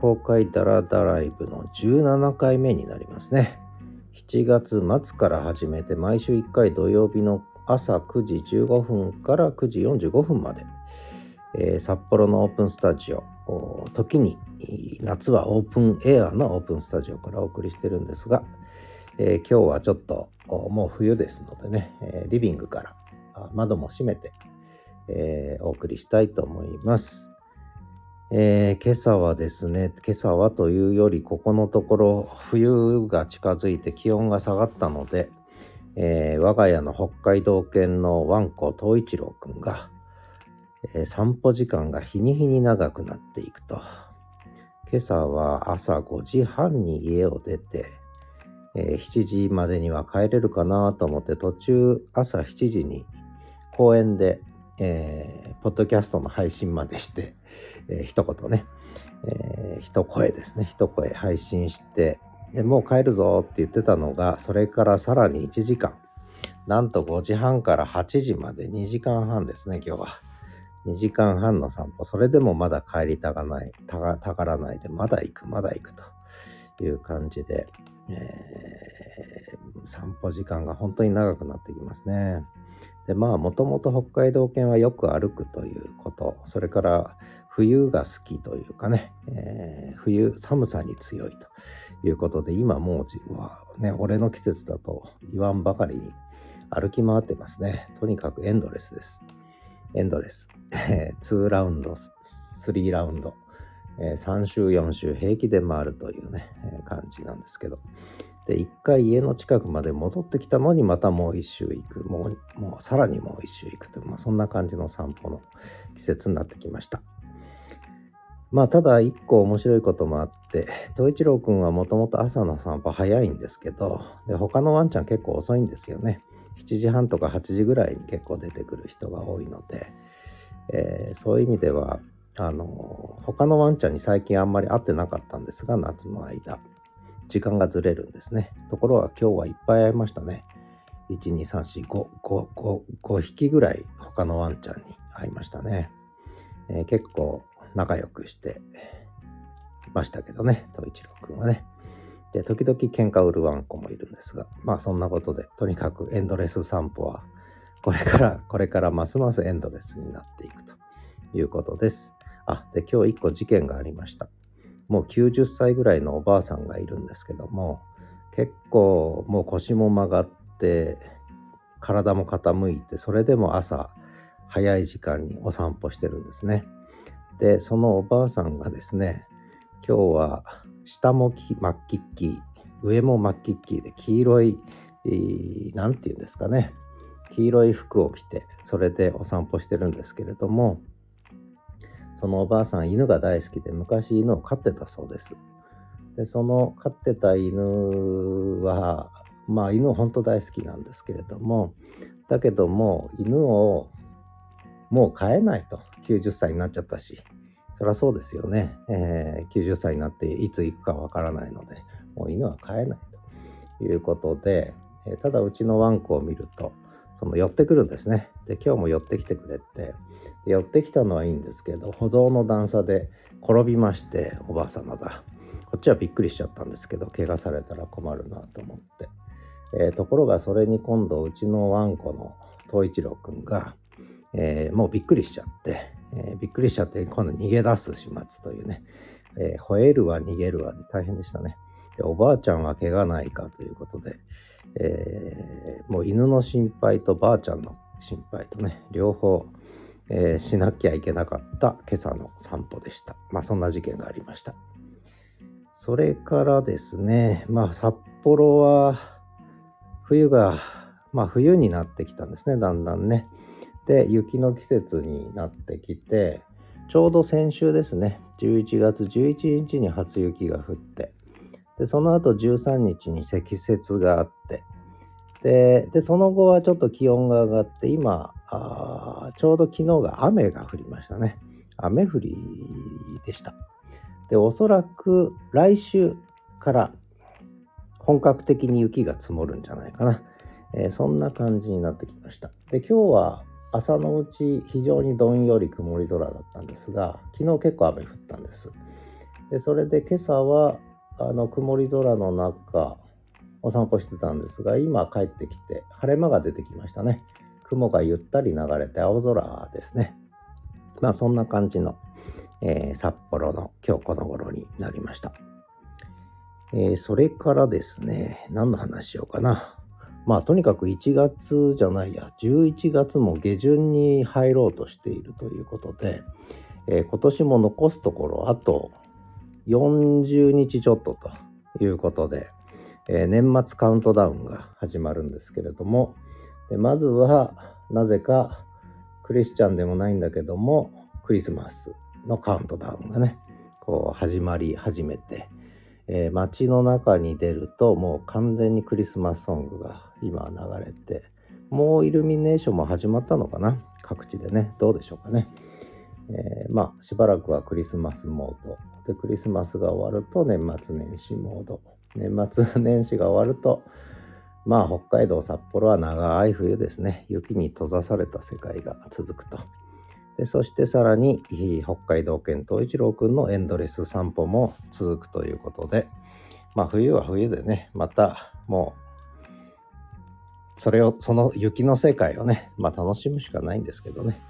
公開ダラダライブの17回目になりますね。7月末から始めて毎週1回土曜日の朝9時15分から9時45分まで、えー、札幌のオープンスタジオ時に夏はオープンエアのオープンスタジオからお送りしてるんですが、えー、今日はちょっともう冬ですのでね、えー、リビングから窓も閉めて、えー、お送りしたいと思います。えー、今朝はですね、今朝はというより、ここのところ冬が近づいて気温が下がったので、えー、我が家の北海道犬のワンコ東一郎くんが、えー、散歩時間が日に日に長くなっていくと。今朝は朝5時半に家を出て、え、7時までには帰れるかなと思って途中朝7時に公園でえー、ポッドキャストの配信までして、えー、一言ね、えー、一声ですね、一声配信して、でもう帰るぞって言ってたのが、それからさらに1時間。なんと5時半から8時まで2時間半ですね、今日は。2時間半の散歩。それでもまだ帰りたがない、たがたがらないで、まだ行く、まだ行くという感じで、えー、散歩時間が本当に長くなってきますね。でまあもともと北海道犬はよく歩くということ。それから冬が好きというかね、えー、冬寒さに強いということで今もう自分はね俺の季節だと言わんばかりに歩き回ってますね。とにかくエンドレスです。エンドレス。2ラウンド3ラウンド、えー、3週4週平気で回るというね、えー、感じなんですけど、一回家の近くまで戻ってきたのにまたもう一周行く。もう、もうさらにもう一周行くという、まあそんな感じの散歩の季節になってきました。まあただ一個面白いこともあって、東一郎くんはもともと朝の散歩早いんですけど、で、他のワンちゃん結構遅いんですよね。7時半とか8時ぐらいに結構出てくる人が多いので、えー、そういう意味では、あの、他のワンちゃんに最近あんまり会ってなかったんですが、夏の間。時間がずれるんですね。ところが今日はいっぱい会いましたね。1、2、3、4、5、5、5、5匹ぐらい他のワンちゃんに会いましたね。えー、結構仲良くしていましたけどね、東一郎くんはね。で、時々喧嘩売るワンコもいるんですが、まあそんなことで、とにかくエンドレス散歩は、これから、これからますますエンドレスになっていくということです。あ、で、今日一個事件がありました。もう90歳ぐらいのおばあさんがいるんですけども結構もう腰も曲がって体も傾いてそれでも朝早い時間にお散歩してるんですね。でそのおばあさんがですね今日は下もマッキッキー上もマッキッキーで黄色い何て言うんですかね黄色い服を着てそれでお散歩してるんですけれどもそのおばあさん犬が大好きで昔犬を飼ってたそうです。でその飼ってた犬はまあ犬本当大好きなんですけれどもだけども犬をもう飼えないと。90歳になっちゃったし。そりゃそうですよね、えー、90歳になっていつ行くかわからないのでもう犬は飼えないと。いうことで、えー、ただうちのワンコを見るとその寄ってくるんですね。で今日も寄ってきてくれて寄ってきたのはいいんですけど歩道の段差で転びましておばあ様が。こっちはびっくりしちゃったんですけど怪我されたら困るなと思って、えー、ところがそれに今度うちのワンコの東一郎くんが、えー、もうびっくりしちゃって、えー、びっくりしちゃって今度逃げ出す始末というね、え吠えるわ逃げるわで大変でしたね。でおばあちゃんは怪我ないかということで、えもう犬の心配とばあちゃんの心配とね両方えー、しなきゃいけなかった今朝の散歩でした。まあそんな事件がありました。それからですね、まあ札幌は冬が、まあ冬になってきたんですね、だんだんね。で、雪の季節になってきて、ちょうど先週ですね、11月11日に初雪が降って、で、その後13日に積雪があって、で、でその後はちょっと気温が上がって、今、あちょうど昨日が雨が降りましたね。雨降りでした。で、おそらく来週から本格的に雪が積もるんじゃないかな。えー、そんな感じになってきました。で、今日は朝のうち非常にどんより曇り空だったんですが、昨日結構雨降ったんです。でそれで今朝はあの曇り空の中お散歩してたんですが今帰ってきて晴れ間が出てきましたね。雲がゆったり流れて青空ですね。まあそんな感じの、えー、札幌の今日この頃になりました、えー、それからですね何の話しようかな。まあとにかく1月じゃないや11月も下旬に入ろうとしているということで、えー、今年も残すところあと40日ちょっとということで、えー、年末カウントダウンが始まるんですけれどもでまずはなぜかクリスチャンでもないんだけどもクリスマスのカウントダウンがねこう始まり始めて、えー、街の中に出るともう完全にクリスマスソングが今流れてもうイルミネーションも始まったのかな？各地でねどうでしょうかね、えー、まあしばらくはクリスマスモード。でクリスマスが終わると年末年始モード。年末年始が終わるとまあ北海道札幌は長い冬ですね。雪に閉ざされた世界が続くと。でそしてさらに北海道犬東一郎くんのエンドレス散歩も続くということでまあ冬は冬でねまたもうそれをその雪の世界をねまあ楽しむしかないんですけどね。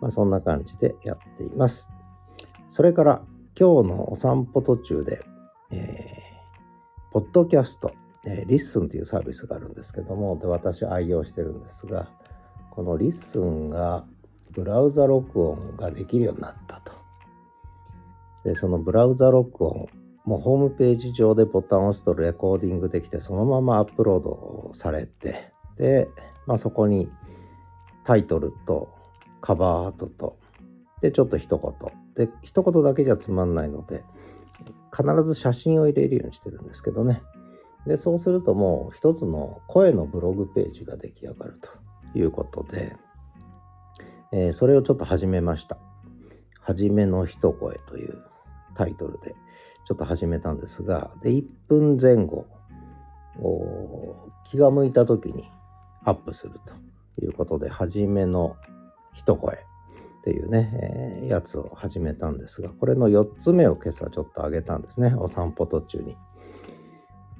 まあそんな感じでやっています。それから今日のお散歩途中で、えー、ポッドキャスト、えー、 LISTEN というサービスがあるんですけども、で、私愛用してるんですが、この LISTEN がブラウザ録音ができるようになったと。で、そのブラウザ録音、もうホームページ上でボタンを押すとレコーディングできて、そのままアップロードされて、で、まあ、そこにタイトルとカバーアートと、で、ちょっと一言で一言だけじゃつまんないので必ず写真を入れるようにしてるんですけどね。でそうするともう一つの声のブログページが出来上がるということで、えー、それをちょっと始めました「はじめの一声」というタイトルでちょっと始めたんですがで1分前後気が向いた時にアップするということで「はじめの一声」っていうね、えー、やつを始めたんですが、これの4つ目を今朝ちょっと上げたんですね、お散歩途中に。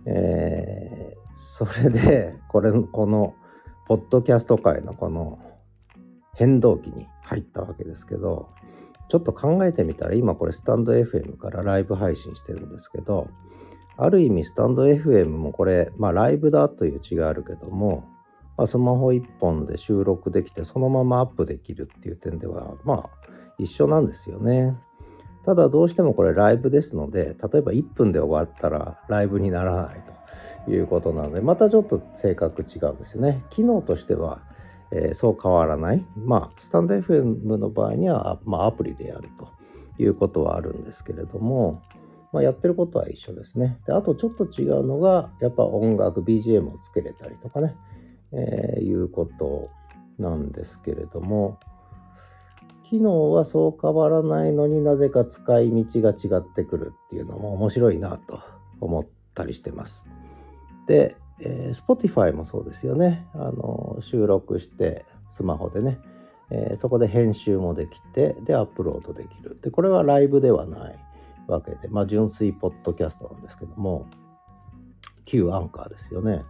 えー、それで、これ、この、ポッドキャスト界のこの変動期に入ったわけですけど、ちょっと考えてみたら、今これスタンド FM からライブ配信してるんですけど、ある意味スタンド FM もこれ、まあライブだという違いあるけども、まあ、スマホ1本で収録できてそのままアップできるっていう点ではまあ一緒なんですよね。ただどうしてもこれライブですので例えば1分で終わったらライブにならないということなのでまたちょっと性格違うんですよね。機能としては、えー、そう変わらない。まあスタンド FM の場合には、まあ、アプリでやるということはあるんですけれども、まあ、やってることは一緒ですね。であとちょっと違うのがやっぱ音楽 BGM をつけれたりとかねえー、いうことなんですけれども機能はそう変わらないのになぜか使い道が違ってくるっていうのも面白いなと思ったりしてます。で、えー、Spotify もそうですよね。あの収録してスマホでね、えー、そこで編集もできてでアップロードできる。でこれはライブではないわけでまあ純粋ポッドキャストなんですけども旧アンカーですよね。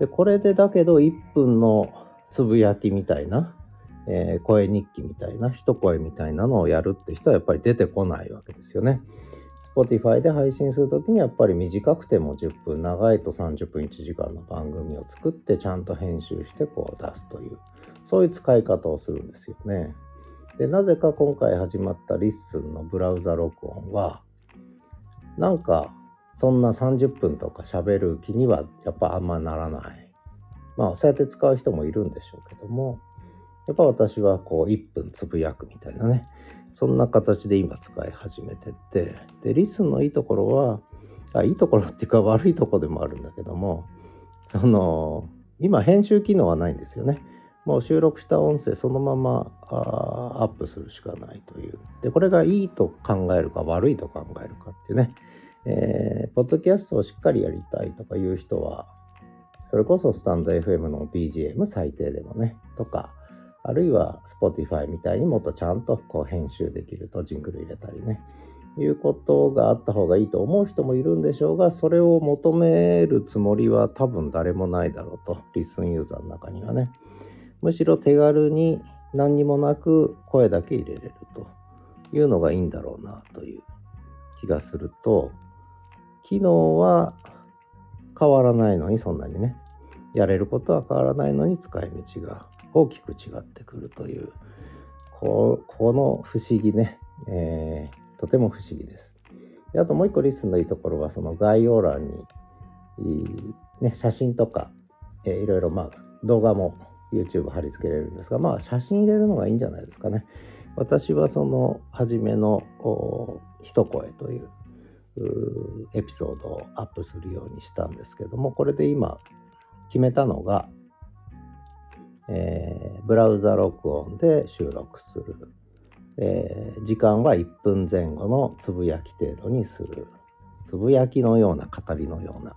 で、これでだけど1分のつぶやきみたいな、えー、声日記みたいな、一声みたいなのをやるって人はやっぱり出てこないわけですよね。Spotify で配信するときにやっぱり短くても10分、長いと30分1時間の番組を作ってちゃんと編集してこう出すという、そういう使い方をするんですよね。で、なぜか今回始まった LISTEN のブラウザ録音は、なんかそんな30分とか喋る気にはやっぱあんまならない。まあそうやって使う人もいるんでしょうけども、やっぱ私はこう1分つぶやくみたいなね、そんな形で今使い始めてって、で、 LISTEN のいいところは、あいいところっていうか悪いところでもあるんだけども、その、今編集機能はないんですよね。もう収録した音声そのままアップするしかないという。で、これがいいと考えるか悪いと考えるかっていうね。えー、ポッドキャストをしっかりやりたいとかいう人は、それこそスタンド FM の BGM 最低でもね、とか、あるいは Spotify みたいにもっとちゃんとこう編集できるとジングル入れたりね、いうことがあった方がいいと思う人もいるんでしょうが、それを求めるつもりは多分誰もないだろうと、リスンユーザーの中にはね。むしろ手軽に何にもなく声だけ入れれるというのがいいんだろうなという気がすると、機能は変わらないのにそんなにね、やれることは変わらないのに使い道が大きく違ってくるという、この不思議ね、えー、とても不思議です。であともう一個リスンのいいところは、その概要欄に、ね、写真とか、えー、いろいろまあ動画も YouTube 貼り付けれるんですが、まあ写真入れるのがいいんじゃないですかね。私はその初めの一声というエピソードをアップするようにしたんですけども、これで今決めたのが、えー、ブラウザ録音で収録する。えー、時間は1分前後のつぶやき程度にする。つぶやきのような語りのような。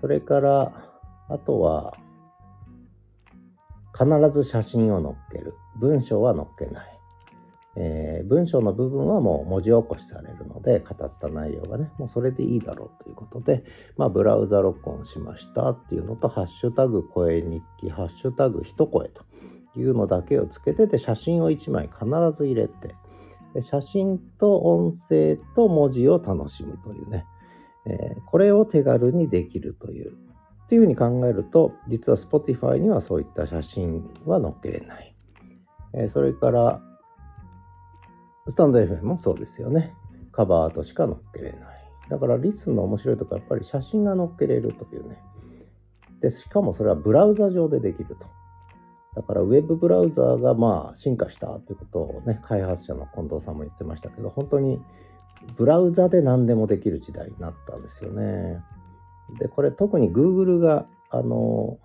それから、あとは、必ず写真を載っける。文章は載っけない。えー、文章の部分はもう文字起こしされるので、語った内容がね、もうそれでいいだろうということで、まあ、ブラウザ録音しましたっていうのと、ハッシュタグ声日記、ハッシュタグ一声というのだけをつけてて、写真を1枚必ず入れて、で写真と音声と文字を楽しむというね、えー、これを手軽にできるという。っていうふうに考えると、実は Spotify にはそういった写真は載っけれない。えー、それから、スタンド FM もそうですよね。カバーアートしか載っけれない。だからリスンの面白いとこはやっぱり写真が載っけれるというね。で、しかもそれはブラウザ上でできると。だからウェブブラウザーがまあ進化したということをね、開発者の近藤さんも言ってましたけど、本当にブラウザで何でもできる時代になったんですよね。で、これ特に Google が、あの、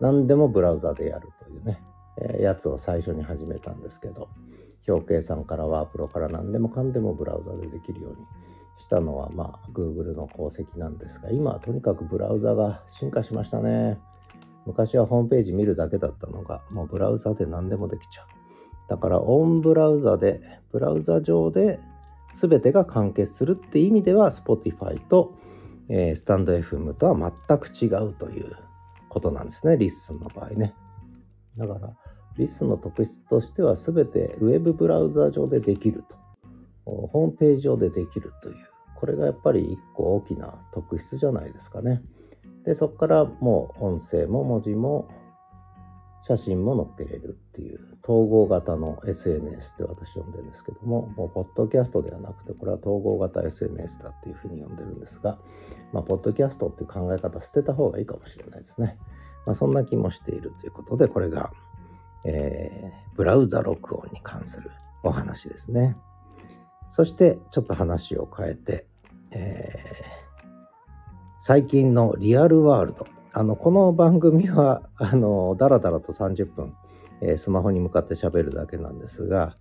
何でもブラウザでやるというね、えー、やつを最初に始めたんですけど、表計算からワープロから何でもかんでもブラウザでできるようにしたのはまあ Google の功績なんですが今はとにかくブラウザが進化しましたね。昔はホームページ見るだけだったのがもうブラウザで何でもできちゃう。だからオンブラウザでブラウザ上で全てが完結するって意味では Spotify と、えー、 stand.fm とは全く違うということなんですね LISTEN の場合ね。だから LISTEN の特質としては全てウェブブラウザ上でできると。ホームページ上でできるという。これがやっぱり一個大きな特質じゃないですかね。で、そこからもう音声も文字も写真も載っけれるっていう統合型の SNS って私呼んでるんですけども、もうポッドキャストではなくて、これは統合型 SNS だっていうふうに呼んでるんですが、まあ、ポッドキャストっていう考え方捨てた方がいいかもしれないですね。まあ、そんな気もしているということで、これがえー、ブラウザ録音に関するお話ですね。そしてちょっと話を変えて、えー、最近のリアルワールド。あの、この番組は、あの、だらだらと30分、えー、スマホに向かって喋るだけなんですが、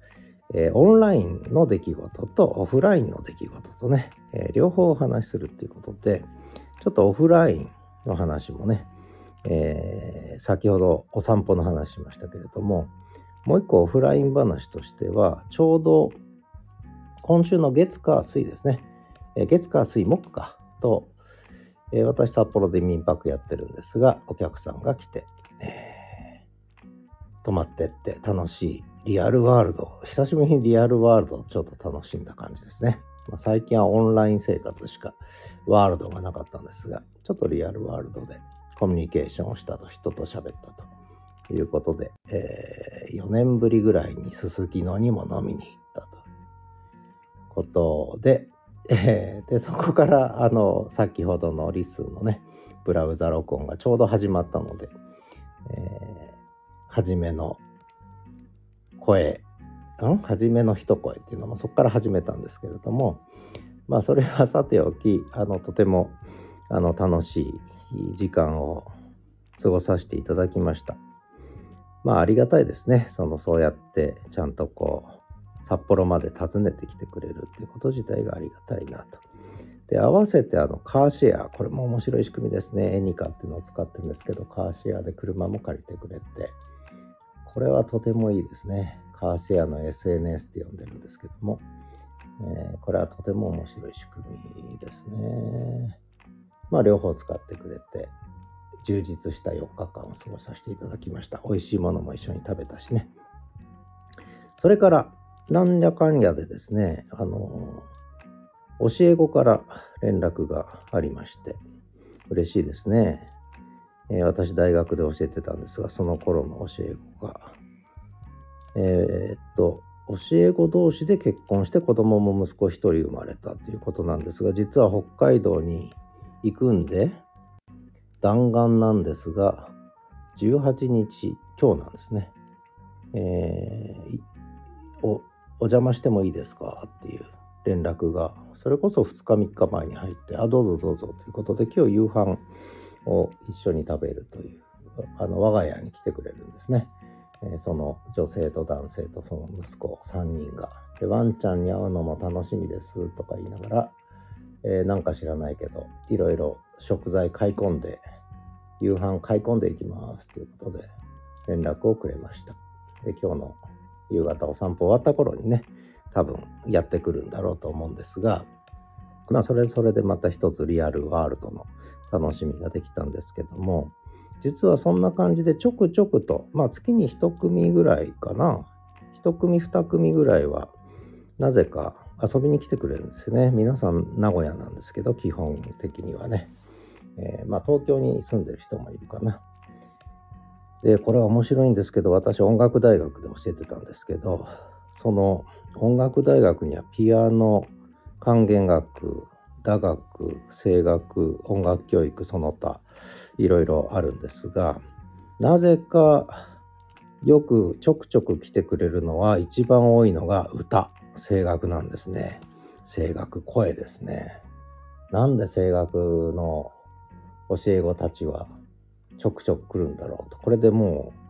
えー、オンラインの出来事とオフラインの出来事とね、えー、両方お話しするっていうことで、ちょっとオフラインの話もね、えー、先ほどお散歩の話しましたけれども、もう一個オフライン話としては、ちょうど今週の月火水ですね。えー、月火水木かと、えー、私札幌で民泊やってるんですが、お客さんが来て、えー、泊まってって楽しいリアルワールド、久しぶりにリアルワールドをちょっと楽しんだ感じですね。ま、最近はオンライン生活しかワールドがなかったんですが、ちょっとリアルワールドでコミュニケーションをしたと、人と喋ったと。いうことで、えー、4年ぶりぐらいにすすきのにも飲みに行ったということで、えー、で、そこから、あの、先ほどのリスのね、ブラウザ録音がちょうど始まったので、えー、初めの声、ん？初めの一声っていうのもそこから始めたんですけれども、まあそれはさておき、あの、とても、あの、楽しい時間を過ごさせていただきました。まあありがたいですね。そのそうやってちゃんとこう札幌まで訪ねてきてくれるっていうこと自体がありがたいなと。で、合わせてあのカーシェア、これも面白い仕組みですね。エニカっていうのを使ってるんですけど、カーシェアで車も借りてくれて、これはとてもいいですね。カーシェアの SNS って呼んでるんですけども、えー、これはとても面白い仕組みですね。まあ両方使ってくれて、充実した4日間を過ごさせていただきました。美味しいものも一緒に食べたしね。それから、なんやかんやでですね、あの、教え子から連絡がありまして、嬉しいですね。えー、私大学で教えてたんですが、その頃の教え子が、えー、っと、教え子同士で結婚して子供も息子一人生まれたということなんですが、実は北海道に行くんで、弾丸なんですが、18日、今日なんですね。えー、お、邪魔してもいいですかっていう連絡が、それこそ2日3日前に入って、あ、どうぞどうぞということで、今日夕飯を一緒に食べるという、あの、我が家に来てくれるんですね。えー、その女性と男性とその息子3人が。で、ワンちゃんに会うのも楽しみですとか言いながら、えー、なんか知らないけど、いろいろ食材買い込んで、夕飯買い込んでいきますということで連絡をくれました。で、今日の夕方お散歩終わった頃にね、多分やってくるんだろうと思うんですが、まあそれそれでまた一つリアルワールドの楽しみができたんですけども、実はそんな感じでちょくちょくと、まあ月に一組ぐらいかな、一組二組ぐらいは、なぜか遊びに来てくれるんですね。皆さん名古屋なんですけど、基本的にはね。えー、まあ東京に住んでる人もいるかな。で、これは面白いんですけど、私音楽大学で教えてたんですけど、その音楽大学にはピアノ、管弦楽、打楽、声楽、音楽教育、その他、いろいろあるんですが、なぜかよくちょくちょく来てくれるのは一番多いのが歌、声楽なんですね。声楽、声ですね。なんで声楽の教え子たちはちょくちょく来るんだろうと。これでもう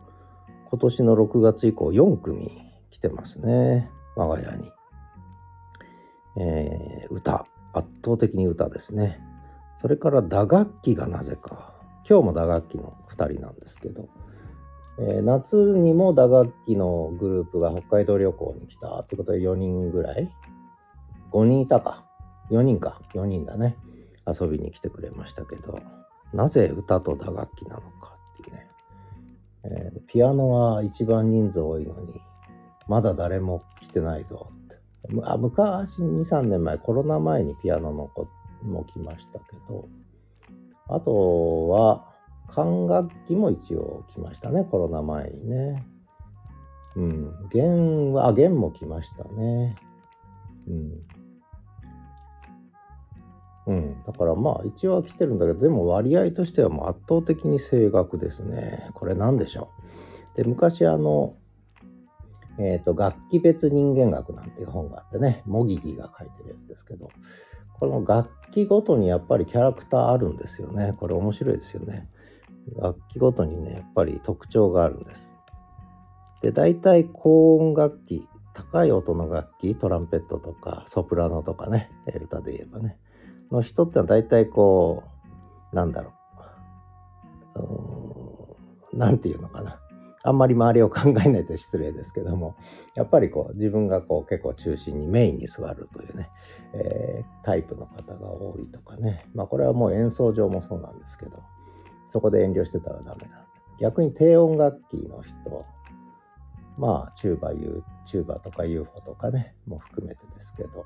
今年の6月以降4組来てますね。我が家に。えー、歌。圧倒的に歌ですね。それから打楽器がなぜか。今日も打楽器の2人なんですけど、え、夏にも打楽器のグループが北海道旅行に来たってことで4人ぐらい ?5 人いたか。4人か。4人だね。遊びに来てくれましたけど、なぜ歌と打楽器なのかっていうね。えー、ピアノは一番人数多いのに、まだ誰も来てないぞって。あ昔、2、3年前、コロナ前にピアノの子も来ましたけど、あとは、管楽器も一応来ましたね、コロナ前にね。うん。弦は、あ、弦も来ましたね。うん。うん。だからまあ一応は来てるんだけど、でも割合としてはもう圧倒的に声楽ですね。これ何でしょう。で、昔あの、えっ、ー、と、楽器別人間学なんていう本があってね、モギギが書いてるやつですけど、この楽器ごとにやっぱりキャラクターあるんですよね。これ面白いですよね。楽器ごとにね、やっぱり特徴があるんです。で、大体高音楽器、高い音の楽器、トランペットとかソプラノとかね、歌で言えばね、の人ってのは大体こう、なんだろう、なんていうのかな。あんまり周りを考えないと失礼ですけども、やっぱりこう自分がこう結構中心にメインに座るというね、えー、タイプの方が多いとかね。まあこれはもう演奏上もそうなんですけど、そこで遠慮してたらダメだ。逆に低音楽器の人、まあチューバ、ユー、チューバとか UFO とかね、も含めてですけど、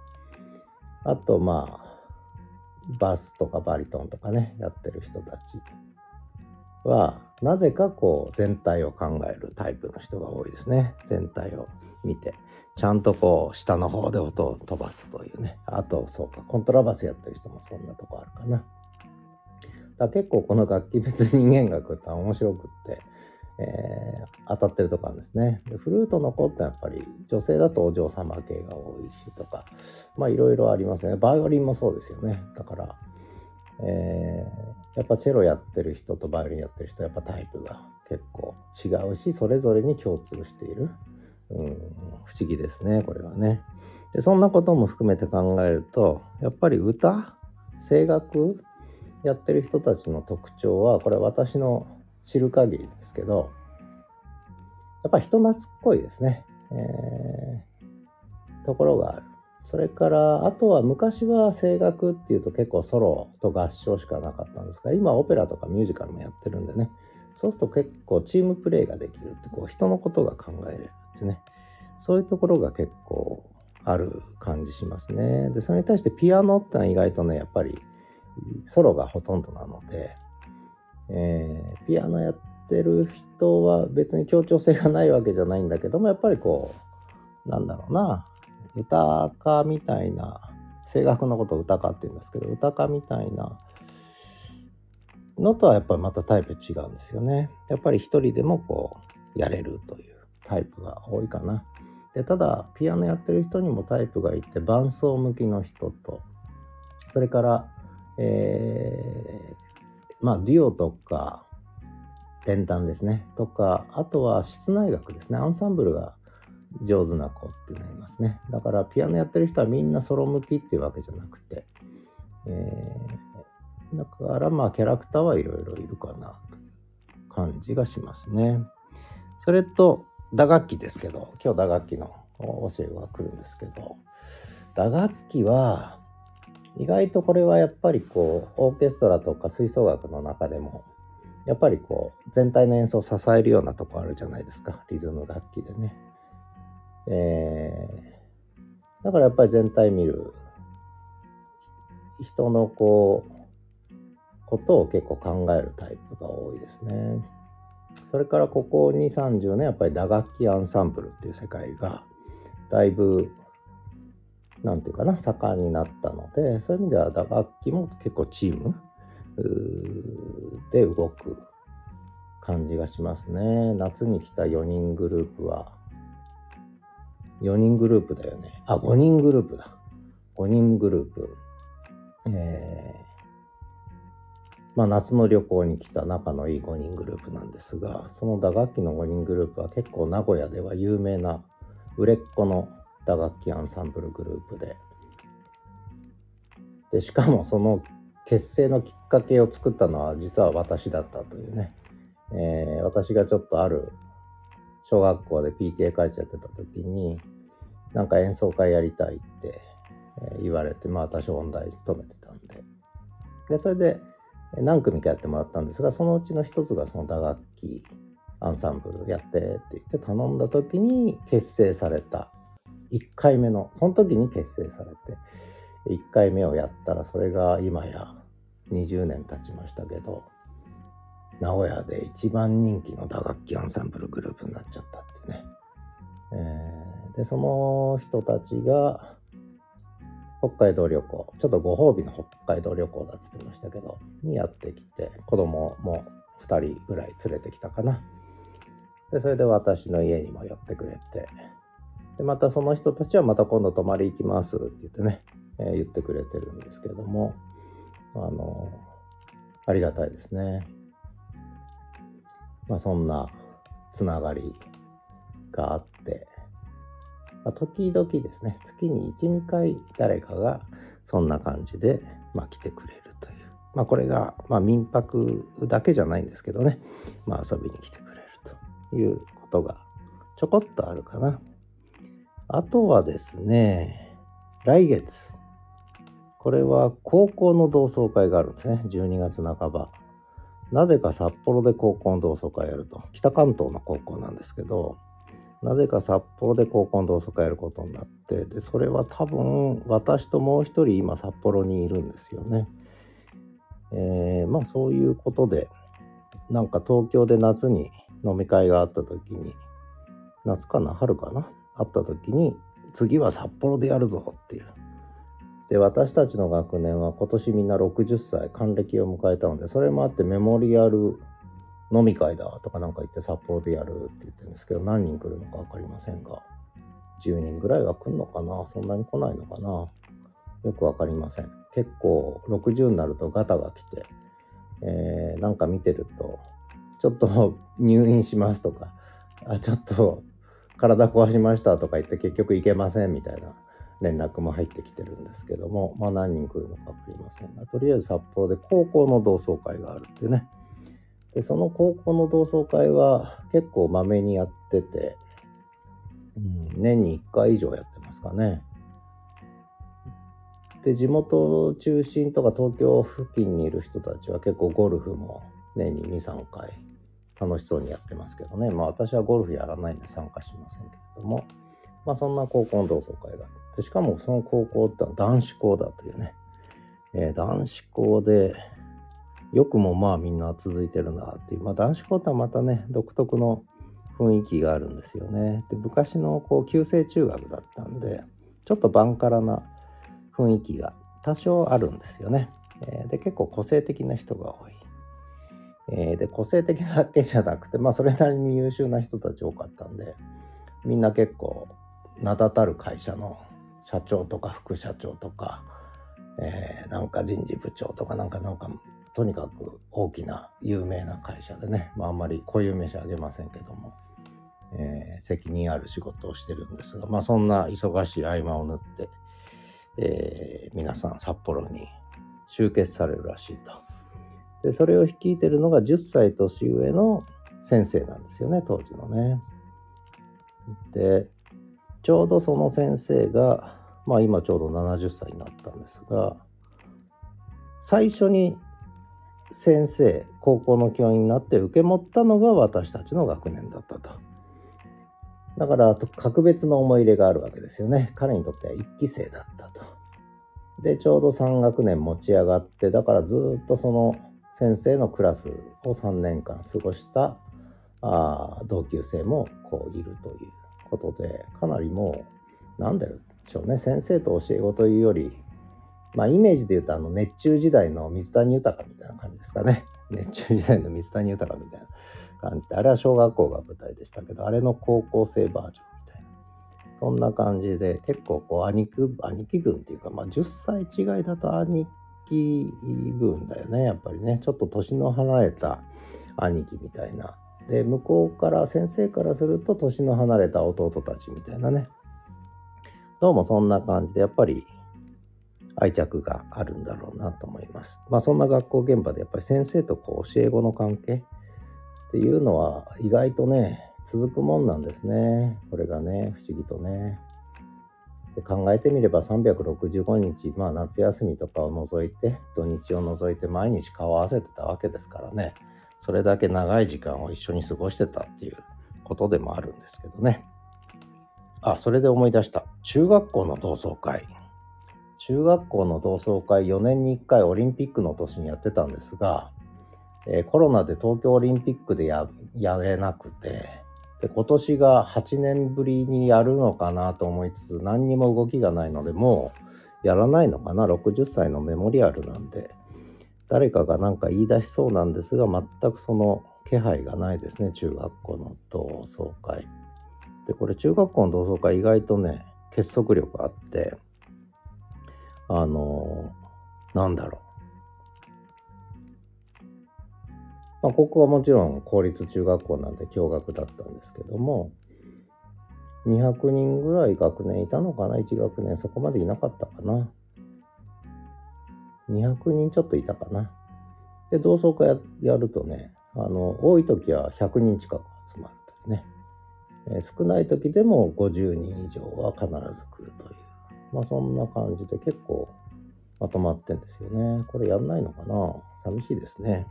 あとまあ、バスとかバリトンとかね、やってる人たちは、なぜかこう全体を考えるタイプの人が多いですね。全体を見て。ちゃんとこう下の方で音を飛ばすというね。あとそうか、コントラバスやってる人もそんなとこあるかな。だ結構この楽器別人間学って面白くって、えー、当たってるとこあるんですねで。フルートの子ってやっぱり女性だとお嬢様系が多いしとか、まあいろいろありますね。バイオリンもそうですよね。だから、えー、やっぱチェロやってる人とバイオリンやってる人やっぱタイプが結構違うし、それぞれに共通している。うん、不思議ですね、これはね。で、そんなことも含めて考えると、やっぱり歌、声楽やってる人たちの特徴は、これ私の知る限りですけど、やっぱ人懐っこいですね。えー、ところがある。それからあとは昔は声楽っていうと結構ソロと合唱しかなかったんですが今オペラとかミュージカルもやってるんでねそうすると結構チームプレーができるってこう人のことが考えれるってねそういうところが結構ある感じしますね。でそれに対してピアノってのは意外とねやっぱりソロがほとんどなので、えー、ピアノやってる人は別に協調性がないわけじゃないんだけどもやっぱりこうなんだろうな歌家みたいな声楽のことを歌家って言うんですけど歌家みたいなのとはやっぱりまたタイプ違うんですよね。やっぱり一人でもこうやれるというタイプが多いかな。でただピアノやってる人にもタイプがいて伴奏向きの人とそれからえー、まあデュオとか連弾ですね。とかあとは室内楽ですね。アンサンブルが上手な子ってなりますね。だからピアノやってる人はみんなソロ向きっていうわけじゃなくて、えー、だからまあキャラクターはいろいろいるかなという感じがしますね。それと打楽器ですけど今日打楽器の教えが来るんですけど打楽器は意外とこれはやっぱりこうオーケストラとか吹奏楽の中でもやっぱりこう全体の演奏を支えるようなとこあるじゃないですかリズム楽器でね。えー、だからやっぱり全体見る人のこうことを結構考えるタイプが多いですね。それからここ2、30年やっぱり打楽器アンサンブルっていう世界がだいぶなんていうかな、盛んになったので、そういう意味では打楽器も結構チームで動く感じがしますね。夏に来た4人グループは、4人グループだよね。あ、5人グループだ。5人グループ。えー、まあ夏の旅行に来た仲のいい5人グループなんですが、その打楽器の5人グループは結構名古屋では有名な売れっ子の打楽器アンサンブルグループで。でしかもその結成のきっかけを作ったのは実は私だったというね、えー、私がちょっとある小学校で PTA 会長やってた時になんか演奏会やりたいって言われてまあ私音大に勤めてたんで。でそれで何組かやってもらったんですがそのうちの一つがその打楽器アンサンブルやってって言って頼んだ時に結成された1回目のその時に結成されて1回目をやったらそれが今や20年経ちましたけど名古屋で一番人気の打楽器アンサンブルグループになっちゃったってね、えー、でその人たちが北海道旅行ちょっとご褒美の北海道旅行だっつってましたけどにやってきて子供も2人ぐらい連れてきたかな。でそれで私の家にも寄ってくれてでまたその人たちはまた今度泊まり行きますって言ってね、えー、言ってくれてるんですけどもあのありがたいですね。まあそんなつながりがあって、まあ、時々ですね月に12回誰かがそんな感じで、まあ、来てくれるというまあこれが、まあ、民泊だけじゃないんですけどね、まあ、遊びに来てくれるということがちょこっとあるかな。あとはですね、来月。これは高校の同窓会があるんですね。12月半ば。なぜか札幌で高校の同窓会やると。北関東の高校なんですけど、なぜか札幌で高校の同窓会やることになって、で、それは多分私ともう一人今札幌にいるんですよね。えー、まあそういうことで、なんか東京で夏に飲み会があった時に、夏かな？春かな？会った時に次は札幌でやるぞっていう。で私たちの学年は今年みんな60歳還暦を迎えたのでそれもあってメモリアル飲み会だとかなんか言って札幌でやるって言ってるんですけど何人来るのか分かりませんが10人ぐらいは来るのかな？そんなに来ないのかな？よく分かりません。結構60になるとガタが来て、えー、なんか見てるとちょっと入院しますとかあちょっと体壊しましたとか言って結局行けませんみたいな連絡も入ってきてるんですけども、まあ何人来るのか分かりませんが、とりあえず札幌で高校の同窓会があるってね。で、その高校の同窓会は結構まめにやってて、うん、年に1回以上やってますかね。で地元中心とか東京付近にいる人たちは結構ゴルフも年に23回楽しそうにやってますけどねまあ私はゴルフやらないんで参加しませんけれどもまあそんな高校の同窓会がでしかもその高校って男子校だというね、えー、男子校でよくもまあみんな続いてるなっていう、まあ男子校とはまたね、独特の雰囲気があるんですよね。で、昔のこう、旧制中学だったんで、ちょっとバンカラな雰囲気が多少あるんですよね。えー、で、結構個性的な人が多い。えー、で、個性的だけじゃなくて、まあそれなりに優秀な人たち多かったんで、みんな結構名だたる会社の社長とか副社長とか、えー、なんか人事部長とかなんかなんかとにかく大きな有名な会社でね、まあ、あんまり固有名詞あげませんけども、えー、責任ある仕事をしてるんですが、まあ、そんな忙しい合間を縫って、えー、皆さん札幌に集結されるらしいと。で、それを率いてるのが10歳年上の先生なんですよね、当時のね。で、ちょうどその先生が、まあ今ちょうど70歳になったんですが、最初に先生高校の教員になって受け持ったのが私たちの学年だったと。だから格別の思い入れがあるわけですよね。彼にとっては1期生だったと。でちょうど3学年持ち上がってだからずっとその先生のクラスを3年間過ごしたあ同級生もこういるということでかなりもう何でしょうね先生と教え子というよりまあイメージで言うとあの熱中時代の水谷豊みたいな感じですかね。熱中時代の水谷豊みたいな感じで、あれは小学校が舞台でしたけど、あれの高校生バージョンみたいな。そんな感じで、結構こう兄貴、兄貴分っていうか、まあ10歳違いだと兄貴分だよね、やっぱりね。ちょっと年の離れた兄貴みたいな。で、向こうから先生からすると年の離れた弟たちみたいなね。どうもそんな感じで、やっぱり愛着があるんだろうなと思います。まあそんな学校現場でやっぱり先生とこう教え子の関係っていうのは意外とね続くもんなんですね。これがね不思議とね。で考えてみれば365日、まあ夏休みとかを除いて、土日を除いて毎日顔を合わせてたわけですからね。それだけ長い時間を一緒に過ごしてたっていうことでもあるんですけどね。あ、それで思い出した。中学校の同窓会。中学校の同窓会4年に1回オリンピックの年にやってたんですが、えー、コロナで東京オリンピックでやれなくてで今年が8年ぶりにやるのかなと思いつつ何にも動きがないのでもうやらないのかな？60歳のメモリアルなんで。誰かが何か言い出しそうなんですが全くその気配がないですね中学校の同窓会。でこれ中学校の同窓会意外とね結束力あってあの、なんだろう。まあ、ここはもちろん公立中学校なんで共学だったんですけども、200人ぐらい学年いたのかな ?1 学年そこまでいなかったかな。200人ちょっといたかな。で、同窓会やるとね、あの、多い時は100人近く集まるというね。えー、少ない時でも50人以上は必ず来るという。まあそんな感じで結構まとまってんですよね。これやんないのかな？寂しいですね。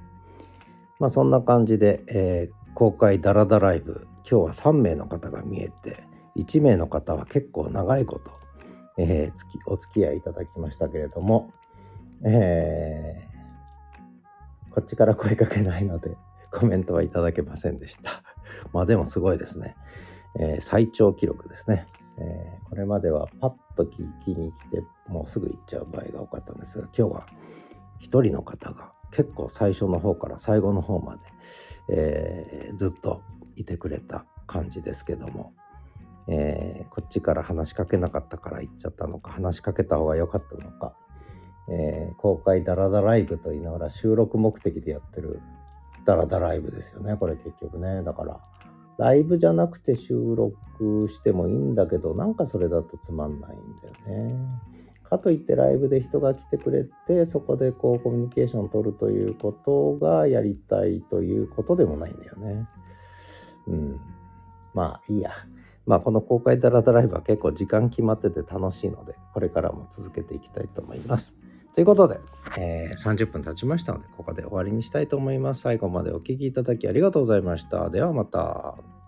まあそんな感じで、えー、公開ダラダライブ、今日は3名の方が見えて、1名の方は結構長いこと、えー、お付き合いいただきましたけれども、えー、こっちから声かけないのでコメントはいただけませんでした。まあでもすごいですね。えー、最長記録ですね。え、これまではパッと聞きに来てもうすぐ行っちゃう場合が多かったんですが今日は一人の方が結構最初の方から最後の方まで、えー、ずっといてくれた感じですけども、えー、こっちから話しかけなかったから行っちゃったのか話しかけた方が良かったのか、えー、公開ダラダライブと言いながら収録目的でやってるダラダライブですよねこれ結局ねだからライブじゃなくて収録してもいいんだけど、なんかそれだとつまんないんだよね。かといってライブで人が来てくれて、そこでこうコミュニケーションを取るということがやりたいということでもないんだよね。うん。まあいいや。まあこの公開ダラダライブは結構時間決まってて楽しいので、これからも続けていきたいと思います。ということで、えー30分経ちましたので、ここで終わりにしたいと思います。最後までお聴きいただきありがとうございました。ではまた。